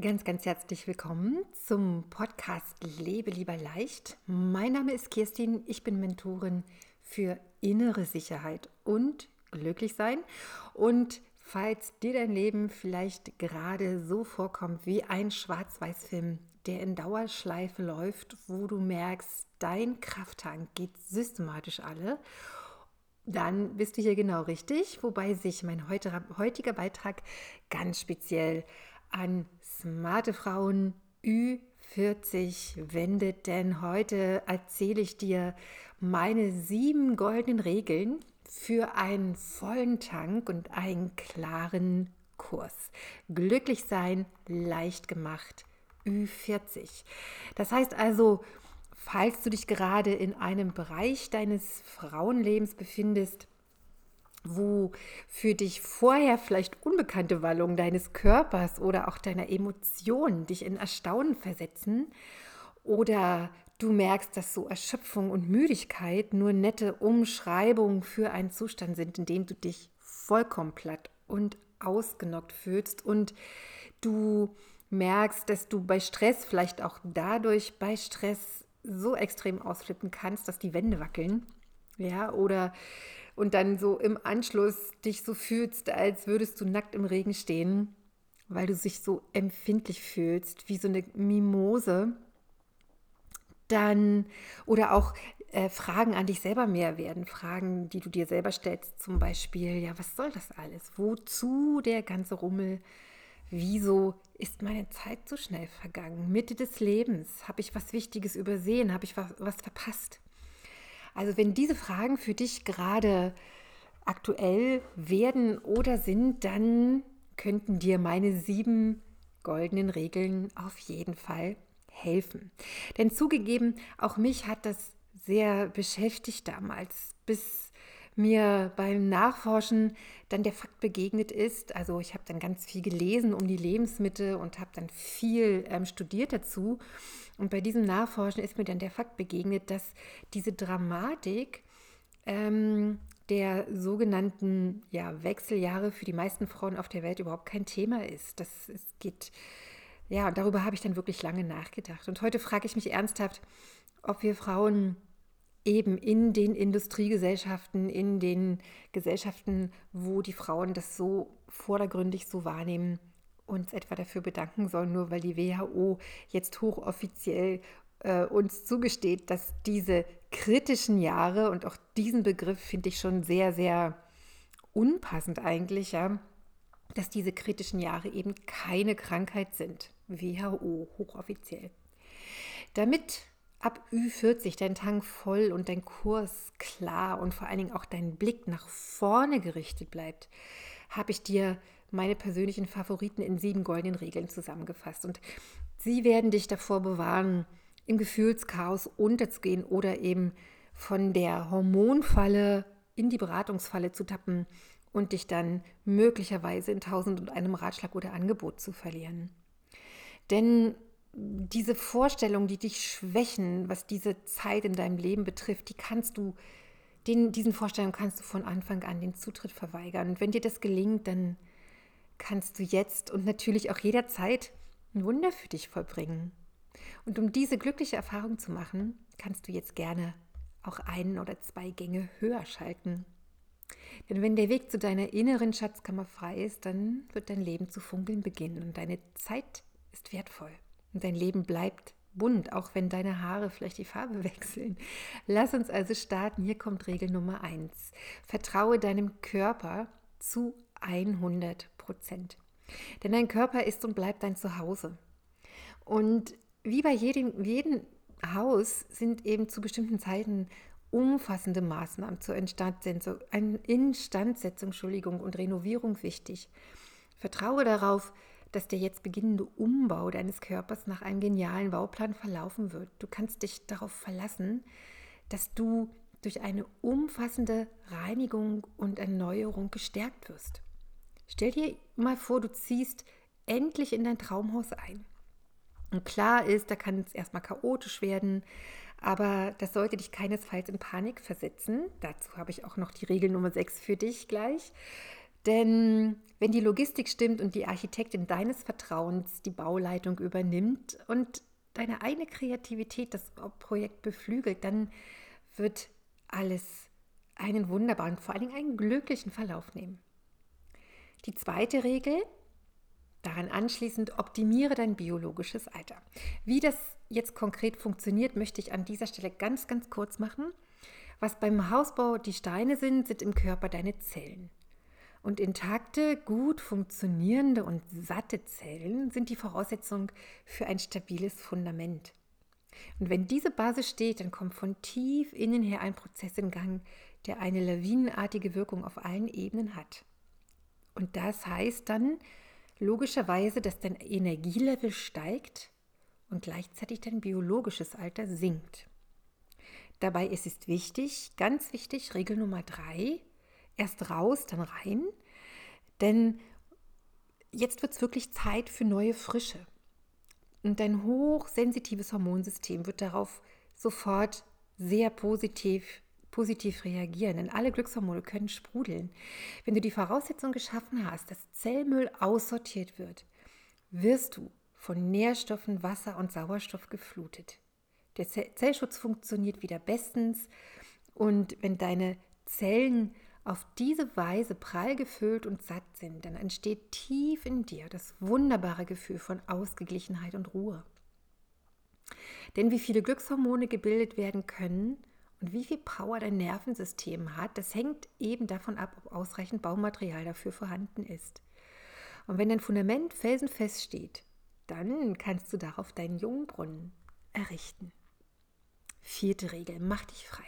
Ganz, ganz herzlich willkommen zum Podcast Lebe lieber leicht. Mein Name ist Kirstin, ich bin Mentorin für innere Sicherheit und Glücklichsein. Und falls dir dein Leben vielleicht gerade so vorkommt wie ein Schwarz-Weiß-Film, der in Dauerschleife läuft, wo du merkst, dein Krafttank geht systematisch alle, dann bist du hier genau richtig, wobei sich mein heutiger Beitrag ganz speziell an smarte Frauen Ü40 wendet, denn heute erzähle ich dir meine sieben goldenen Regeln für einen vollen Tank und einen klaren Kurs. Glücklich sein, leicht gemacht, Ü40. Das heißt also, falls du dich gerade in einem Bereich deines Frauenlebens befindest, wo für dich vorher vielleicht unbekannte Wallungen deines Körpers oder auch deiner Emotionen dich in Erstaunen versetzen oder du merkst, dass so Erschöpfung und Müdigkeit nur nette Umschreibungen für einen Zustand sind, in dem du dich vollkommen platt und ausgenockt fühlst und du merkst, dass du bei Stress vielleicht auch dadurch bei Stress so extrem ausflippen kannst, dass die Wände wackeln, ja, oder und dann so im Anschluss dich so fühlst, als würdest du nackt im Regen stehen, weil du dich so empfindlich fühlst, wie so eine Mimose, dann oder auch äh, Fragen an dich selber mehr werden, Fragen, die du dir selber stellst, zum Beispiel, ja, was soll das alles? Wozu der ganze Rummel? Wieso ist meine Zeit so schnell vergangen? Mitte des Lebens, habe ich was Wichtiges übersehen? Habe ich was, was verpasst? Also wenn diese Fragen für dich gerade aktuell werden oder sind, dann könnten dir meine sieben goldenen Regeln auf jeden Fall helfen. Denn zugegeben, auch mich hat das sehr beschäftigt damals, bis mir beim Nachforschen dann der Fakt begegnet ist. Also ich habe dann ganz viel gelesen um die Lebensmittel und habe dann viel ähm, studiert dazu. Und bei diesem Nachforschen ist mir dann der Fakt begegnet, dass diese Dramatik ähm, der sogenannten ja, Wechseljahre für die meisten Frauen auf der Welt überhaupt kein Thema ist. Das es geht, ja, darüber habe ich dann wirklich lange nachgedacht. Und heute frage ich mich ernsthaft, ob wir Frauen eben in den Industriegesellschaften, in den Gesellschaften, wo die Frauen das so vordergründig so wahrnehmen, uns etwa dafür bedanken sollen, nur weil die WHO jetzt hochoffiziell äh, uns zugesteht, dass diese kritischen Jahre und auch diesen Begriff finde ich schon sehr, sehr unpassend eigentlich, ja, dass diese kritischen Jahre eben keine Krankheit sind. WHO hochoffiziell. Damit ab Ü40 dein Tank voll und dein Kurs klar und vor allen Dingen auch dein Blick nach vorne gerichtet bleibt, habe ich dir meine persönlichen Favoriten in sieben goldenen Regeln zusammengefasst. Und sie werden dich davor bewahren, im Gefühlschaos unterzugehen oder eben von der Hormonfalle in die Beratungsfalle zu tappen und dich dann möglicherweise in tausend und einem Ratschlag oder Angebot zu verlieren. Denn diese Vorstellungen, die dich schwächen, was diese Zeit in deinem Leben betrifft, die kannst du, den, diesen Vorstellungen kannst du von Anfang an den Zutritt verweigern. Und wenn dir das gelingt, dann kannst du jetzt und natürlich auch jederzeit ein Wunder für dich vollbringen. Und um diese glückliche Erfahrung zu machen, kannst du jetzt gerne auch einen oder zwei Gänge höher schalten. Denn wenn der Weg zu deiner inneren Schatzkammer frei ist, dann wird dein Leben zu funkeln beginnen und deine Zeit ist wertvoll. Und dein Leben bleibt bunt, auch wenn deine Haare vielleicht die Farbe wechseln. Lass uns also starten. Hier kommt Regel Nummer eins. Vertraue deinem Körper zu 100 Prozent. Denn dein Körper ist und bleibt dein Zuhause. Und wie bei jedem, jedem Haus sind eben zu bestimmten Zeiten umfassende Maßnahmen zur Instandsetzung, Instandsetzung Entschuldigung, und Renovierung wichtig. Vertraue darauf, dass der jetzt beginnende Umbau deines Körpers nach einem genialen Bauplan verlaufen wird. Du kannst dich darauf verlassen, dass du durch eine umfassende Reinigung und Erneuerung gestärkt wirst. Stell dir mal vor, du ziehst endlich in dein Traumhaus ein. Und klar ist, da kann es erstmal chaotisch werden, aber das sollte dich keinesfalls in Panik versetzen. Dazu habe ich auch noch die Regel Nummer 6 für dich gleich. Denn wenn die Logistik stimmt und die Architektin deines Vertrauens die Bauleitung übernimmt und deine eigene Kreativität das Projekt beflügelt, dann wird alles einen wunderbaren, vor allen Dingen einen glücklichen Verlauf nehmen. Die zweite Regel, daran anschließend, optimiere dein biologisches Alter. Wie das jetzt konkret funktioniert, möchte ich an dieser Stelle ganz, ganz kurz machen. Was beim Hausbau die Steine sind, sind im Körper deine Zellen. Und intakte, gut funktionierende und satte Zellen sind die Voraussetzung für ein stabiles Fundament. Und wenn diese Basis steht, dann kommt von tief innen her ein Prozess in Gang, der eine lawinenartige Wirkung auf allen Ebenen hat. Und das heißt dann logischerweise, dass dein Energielevel steigt und gleichzeitig dein biologisches Alter sinkt. Dabei ist es wichtig, ganz wichtig, Regel Nummer drei, erst raus, dann rein, denn jetzt wird es wirklich Zeit für neue Frische. Und dein hochsensitives Hormonsystem wird darauf sofort sehr positiv positiv reagieren, denn alle Glückshormone können sprudeln. Wenn du die Voraussetzung geschaffen hast, dass Zellmüll aussortiert wird, wirst du von Nährstoffen, Wasser und Sauerstoff geflutet. Der Zellschutz funktioniert wieder bestens und wenn deine Zellen auf diese Weise prall gefüllt und satt sind, dann entsteht tief in dir das wunderbare Gefühl von Ausgeglichenheit und Ruhe. Denn wie viele Glückshormone gebildet werden können, und wie viel Power dein Nervensystem hat, das hängt eben davon ab, ob ausreichend Baumaterial dafür vorhanden ist. Und wenn dein Fundament felsenfest steht, dann kannst du darauf deinen Jungbrunnen errichten. Vierte Regel, mach dich frei.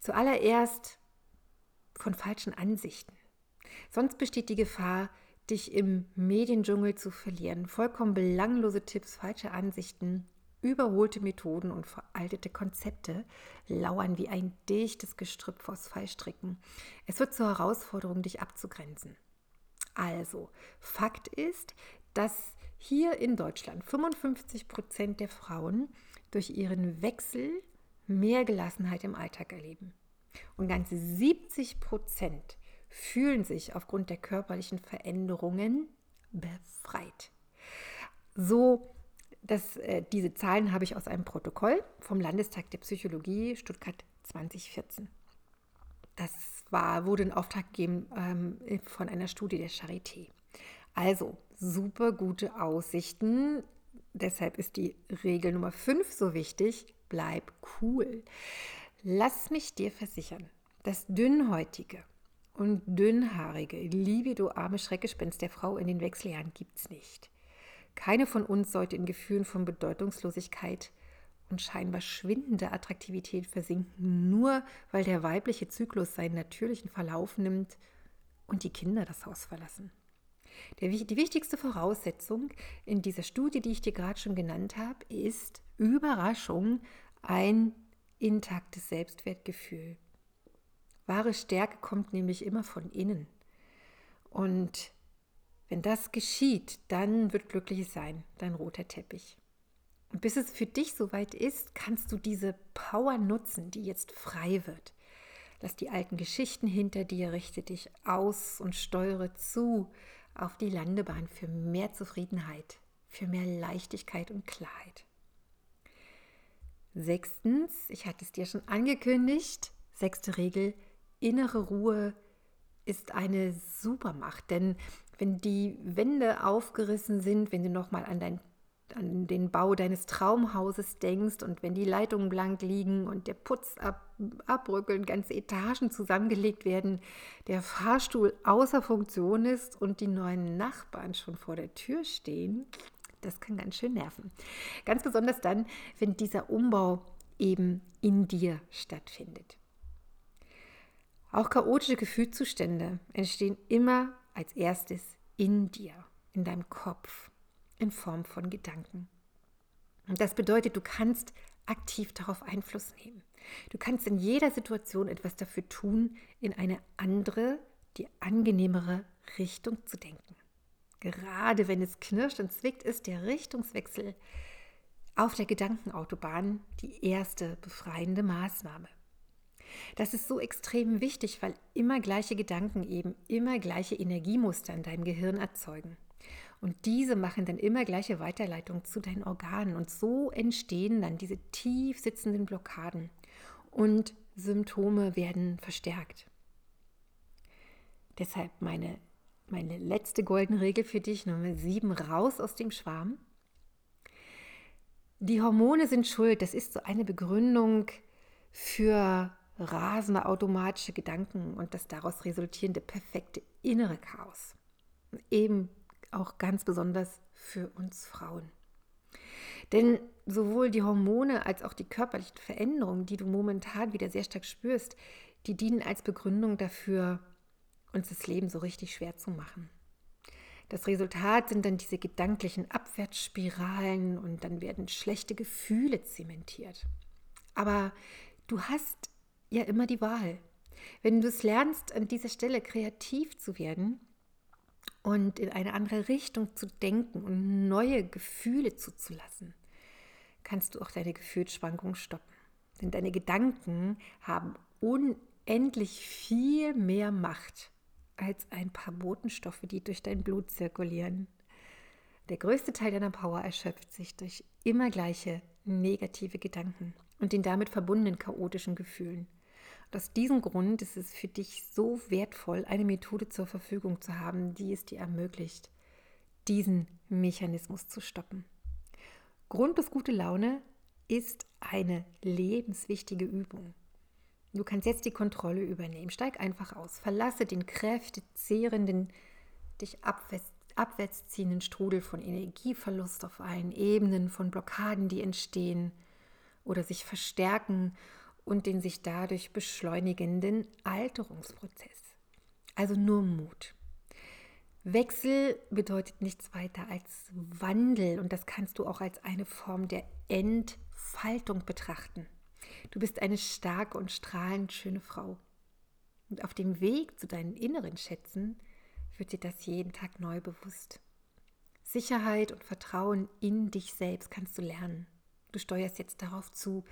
Zuallererst von falschen Ansichten. Sonst besteht die Gefahr, dich im Mediendschungel zu verlieren. Vollkommen belanglose Tipps, falsche Ansichten Überholte Methoden und veraltete Konzepte lauern wie ein dichtes Gestrüpp vors Fallstricken. Es wird zur Herausforderung, dich abzugrenzen. Also, Fakt ist, dass hier in Deutschland 55 Prozent der Frauen durch ihren Wechsel mehr Gelassenheit im Alltag erleben. Und ganze 70 Prozent fühlen sich aufgrund der körperlichen Veränderungen befreit. So das, äh, diese Zahlen habe ich aus einem Protokoll vom Landestag der Psychologie Stuttgart 2014. Das war, wurde in Auftrag gegeben ähm, von einer Studie der Charité. Also super gute Aussichten. Deshalb ist die Regel Nummer 5 so wichtig. Bleib cool. Lass mich dir versichern, das dünnhäutige und dünnhaarige, libido-arme Schreckgespenst der Frau in den Wechseljahren gibt es nicht. Keine von uns sollte in Gefühlen von Bedeutungslosigkeit und scheinbar schwindender Attraktivität versinken, nur weil der weibliche Zyklus seinen natürlichen Verlauf nimmt und die Kinder das Haus verlassen. Der, die wichtigste Voraussetzung in dieser Studie, die ich dir gerade schon genannt habe, ist Überraschung, ein intaktes Selbstwertgefühl. Wahre Stärke kommt nämlich immer von innen. Und wenn das geschieht, dann wird glückliches sein, dein roter Teppich. Und bis es für dich soweit ist, kannst du diese Power nutzen, die jetzt frei wird. Lass die alten Geschichten hinter dir, richte dich aus und steuere zu auf die Landebahn für mehr Zufriedenheit, für mehr Leichtigkeit und Klarheit. Sechstens, ich hatte es dir schon angekündigt, sechste Regel, innere Ruhe ist eine Supermacht, denn wenn die Wände aufgerissen sind, wenn du nochmal an, an den Bau deines Traumhauses denkst und wenn die Leitungen blank liegen und der Putz ab, abbröckeln, ganze Etagen zusammengelegt werden, der Fahrstuhl außer Funktion ist und die neuen Nachbarn schon vor der Tür stehen, das kann ganz schön nerven. Ganz besonders dann, wenn dieser Umbau eben in dir stattfindet. Auch chaotische Gefühlszustände entstehen immer als erstes in dir, in deinem Kopf, in Form von Gedanken. Und das bedeutet, du kannst aktiv darauf Einfluss nehmen. Du kannst in jeder Situation etwas dafür tun, in eine andere, die angenehmere Richtung zu denken. Gerade wenn es knirscht und zwickt, ist der Richtungswechsel auf der Gedankenautobahn die erste befreiende Maßnahme. Das ist so extrem wichtig, weil immer gleiche Gedanken eben immer gleiche Energiemuster in deinem Gehirn erzeugen. Und diese machen dann immer gleiche Weiterleitung zu deinen Organen. Und so entstehen dann diese tief sitzenden Blockaden. Und Symptome werden verstärkt. Deshalb meine, meine letzte goldene Regel für dich, Nummer sieben, raus aus dem Schwarm. Die Hormone sind schuld, das ist so eine Begründung für rasende automatische Gedanken und das daraus resultierende perfekte innere Chaos. Eben auch ganz besonders für uns Frauen. Denn sowohl die Hormone als auch die körperlichen Veränderungen, die du momentan wieder sehr stark spürst, die dienen als Begründung dafür, uns das Leben so richtig schwer zu machen. Das Resultat sind dann diese gedanklichen Abwärtsspiralen und dann werden schlechte Gefühle zementiert. Aber du hast ja immer die Wahl. Wenn du es lernst, an dieser Stelle kreativ zu werden und in eine andere Richtung zu denken und neue Gefühle zuzulassen, kannst du auch deine Gefühlsschwankungen stoppen. Denn deine Gedanken haben unendlich viel mehr Macht als ein paar Botenstoffe, die durch dein Blut zirkulieren. Der größte Teil deiner Power erschöpft sich durch immer gleiche negative Gedanken und den damit verbundenen chaotischen Gefühlen. Und aus diesem Grund ist es für dich so wertvoll, eine Methode zur Verfügung zu haben, die es dir ermöglicht, diesen Mechanismus zu stoppen. Grund bis gute Laune ist eine lebenswichtige Übung. Du kannst jetzt die Kontrolle übernehmen. Steig einfach aus. Verlasse den kräftezehrenden, dich abwärts, abwärts ziehenden Strudel von Energieverlust auf allen Ebenen, von Blockaden, die entstehen oder sich verstärken und den sich dadurch beschleunigenden Alterungsprozess. Also nur Mut. Wechsel bedeutet nichts weiter als Wandel und das kannst du auch als eine Form der Entfaltung betrachten. Du bist eine starke und strahlend schöne Frau. Und auf dem Weg zu deinen inneren Schätzen wird dir das jeden Tag neu bewusst. Sicherheit und Vertrauen in dich selbst kannst du lernen. Du steuerst jetzt darauf zu,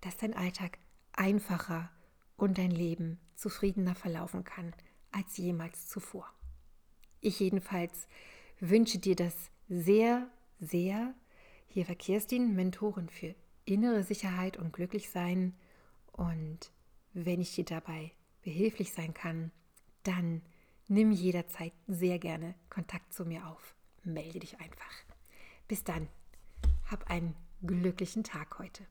dass dein Alltag einfacher und dein Leben zufriedener verlaufen kann als jemals zuvor. Ich jedenfalls wünsche dir das sehr, sehr. Hier war Kerstin, Mentorin für innere Sicherheit und Glücklichsein. Und wenn ich dir dabei behilflich sein kann, dann nimm jederzeit sehr gerne Kontakt zu mir auf. Melde dich einfach. Bis dann. Hab einen glücklichen Tag heute.